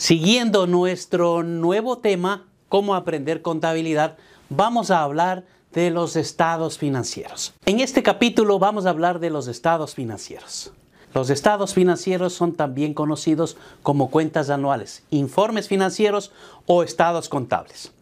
siguiendo nuestro nuevo tema, cómo aprender contabilidad, vamos a hablar de los estados financieros. En este capítulo vamos a hablar de los estados financieros. Los estados financieros son también conocidos como cuentas anuales, informes financieros o estados contables.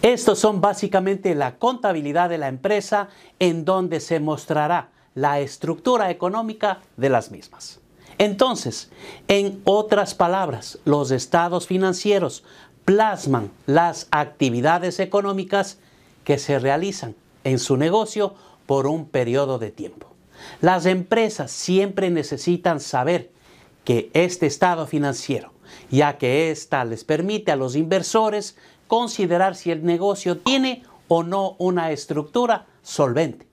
Estos son básicamente la contabilidad de la empresa en donde se mostrará la estructura económica de las mismas. Entonces, en otras palabras, los estados financieros plasman las actividades económicas que se realizan en su negocio por un periodo de tiempo. Las empresas siempre necesitan saber que este estado financiero, ya que ésta les permite a los inversores considerar si el negocio tiene o no una estructura solvente.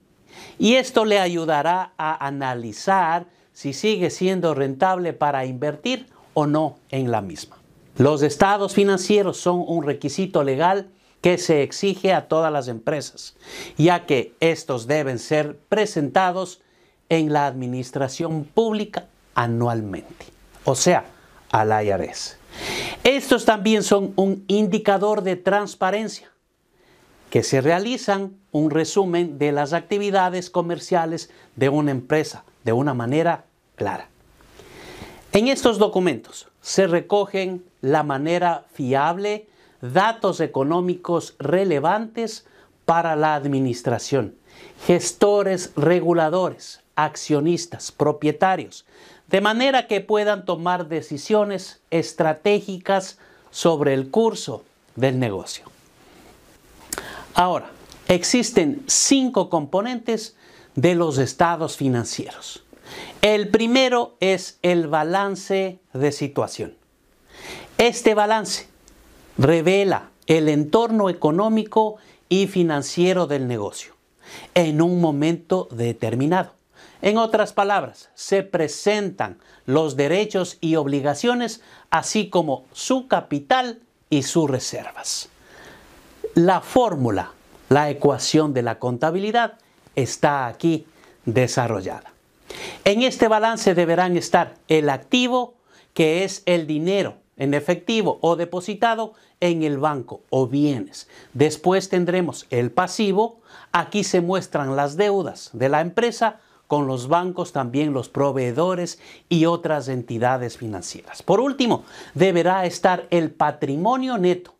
Y esto le ayudará a analizar si sigue siendo rentable para invertir o no en la misma. Los estados financieros son un requisito legal que se exige a todas las empresas, ya que estos deben ser presentados en la administración pública anualmente, o sea, al IRS. Estos también son un indicador de transparencia, que se realizan un resumen de las actividades comerciales de una empresa de una manera clara. En estos documentos se recogen la manera fiable, datos económicos relevantes para la administración, gestores reguladores, accionistas, propietarios, de manera que puedan tomar decisiones estratégicas sobre el curso del negocio. Ahora, existen cinco componentes de los estados financieros. El primero es el balance de situación. Este balance revela el entorno económico y financiero del negocio en un momento determinado. En otras palabras, se presentan los derechos y obligaciones, así como su capital y sus reservas. La fórmula, la ecuación de la contabilidad, está aquí desarrollada. En este balance deberán estar el activo, que es el dinero en efectivo o depositado en el banco o bienes. Después tendremos el pasivo. Aquí se muestran las deudas de la empresa con los bancos, también los proveedores y otras entidades financieras. Por último, deberá estar el patrimonio neto.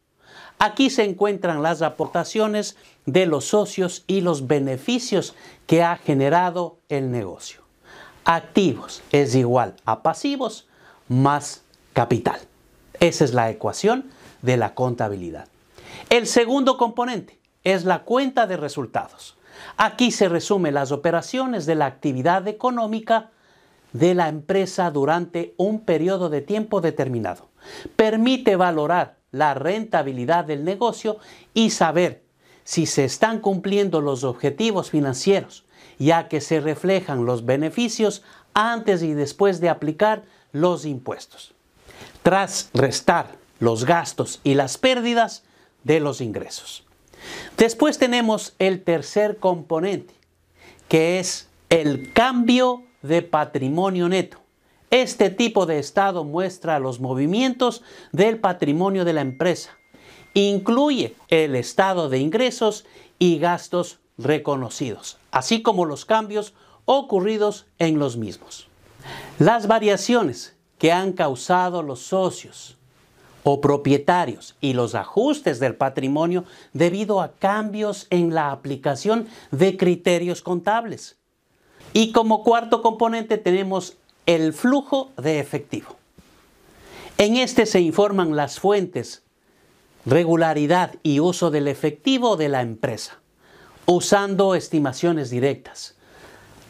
Aquí se encuentran las aportaciones de los socios y los beneficios que ha generado el negocio activos es igual a pasivos más capital. Esa es la ecuación de la contabilidad. El segundo componente es la cuenta de resultados. Aquí se resumen las operaciones de la actividad económica de la empresa durante un periodo de tiempo determinado. Permite valorar la rentabilidad del negocio y saber si se están cumpliendo los objetivos financieros ya que se reflejan los beneficios antes y después de aplicar los impuestos, tras restar los gastos y las pérdidas de los ingresos. Después tenemos el tercer componente, que es el cambio de patrimonio neto. Este tipo de estado muestra los movimientos del patrimonio de la empresa. Incluye el estado de ingresos y gastos reconocidos, así como los cambios ocurridos en los mismos. Las variaciones que han causado los socios o propietarios y los ajustes del patrimonio debido a cambios en la aplicación de criterios contables. Y como cuarto componente tenemos el flujo de efectivo. En este se informan las fuentes, regularidad y uso del efectivo de la empresa usando estimaciones directas.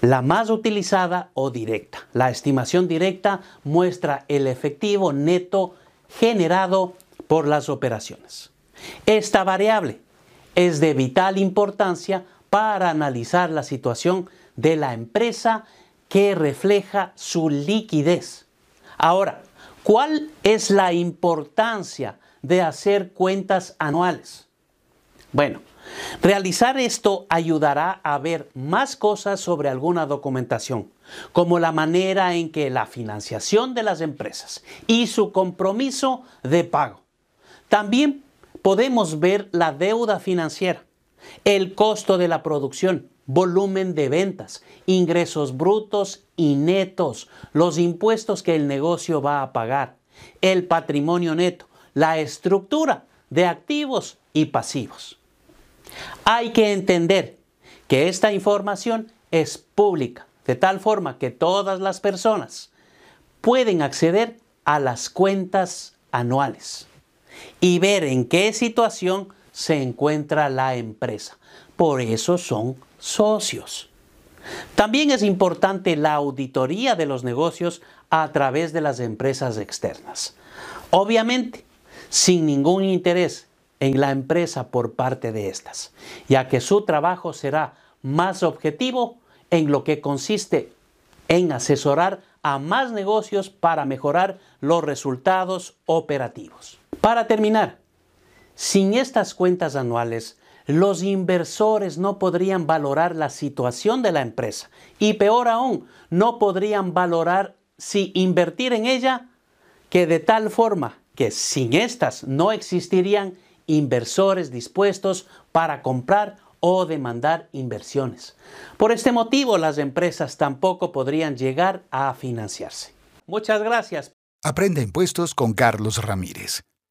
La más utilizada o directa. La estimación directa muestra el efectivo neto generado por las operaciones. Esta variable es de vital importancia para analizar la situación de la empresa que refleja su liquidez. Ahora, ¿cuál es la importancia de hacer cuentas anuales? Bueno, realizar esto ayudará a ver más cosas sobre alguna documentación, como la manera en que la financiación de las empresas y su compromiso de pago. También podemos ver la deuda financiera, el costo de la producción, volumen de ventas, ingresos brutos y netos, los impuestos que el negocio va a pagar, el patrimonio neto, la estructura de activos y pasivos. Hay que entender que esta información es pública, de tal forma que todas las personas pueden acceder a las cuentas anuales y ver en qué situación se encuentra la empresa. Por eso son socios. También es importante la auditoría de los negocios a través de las empresas externas. Obviamente, sin ningún interés en la empresa por parte de estas, ya que su trabajo será más objetivo en lo que consiste en asesorar a más negocios para mejorar los resultados operativos. Para terminar, sin estas cuentas anuales, los inversores no podrían valorar la situación de la empresa y peor aún, no podrían valorar si invertir en ella, que de tal forma que sin estas no existirían inversores dispuestos para comprar o demandar inversiones. Por este motivo, las empresas tampoco podrían llegar a financiarse. Muchas gracias. Aprende impuestos con Carlos Ramírez,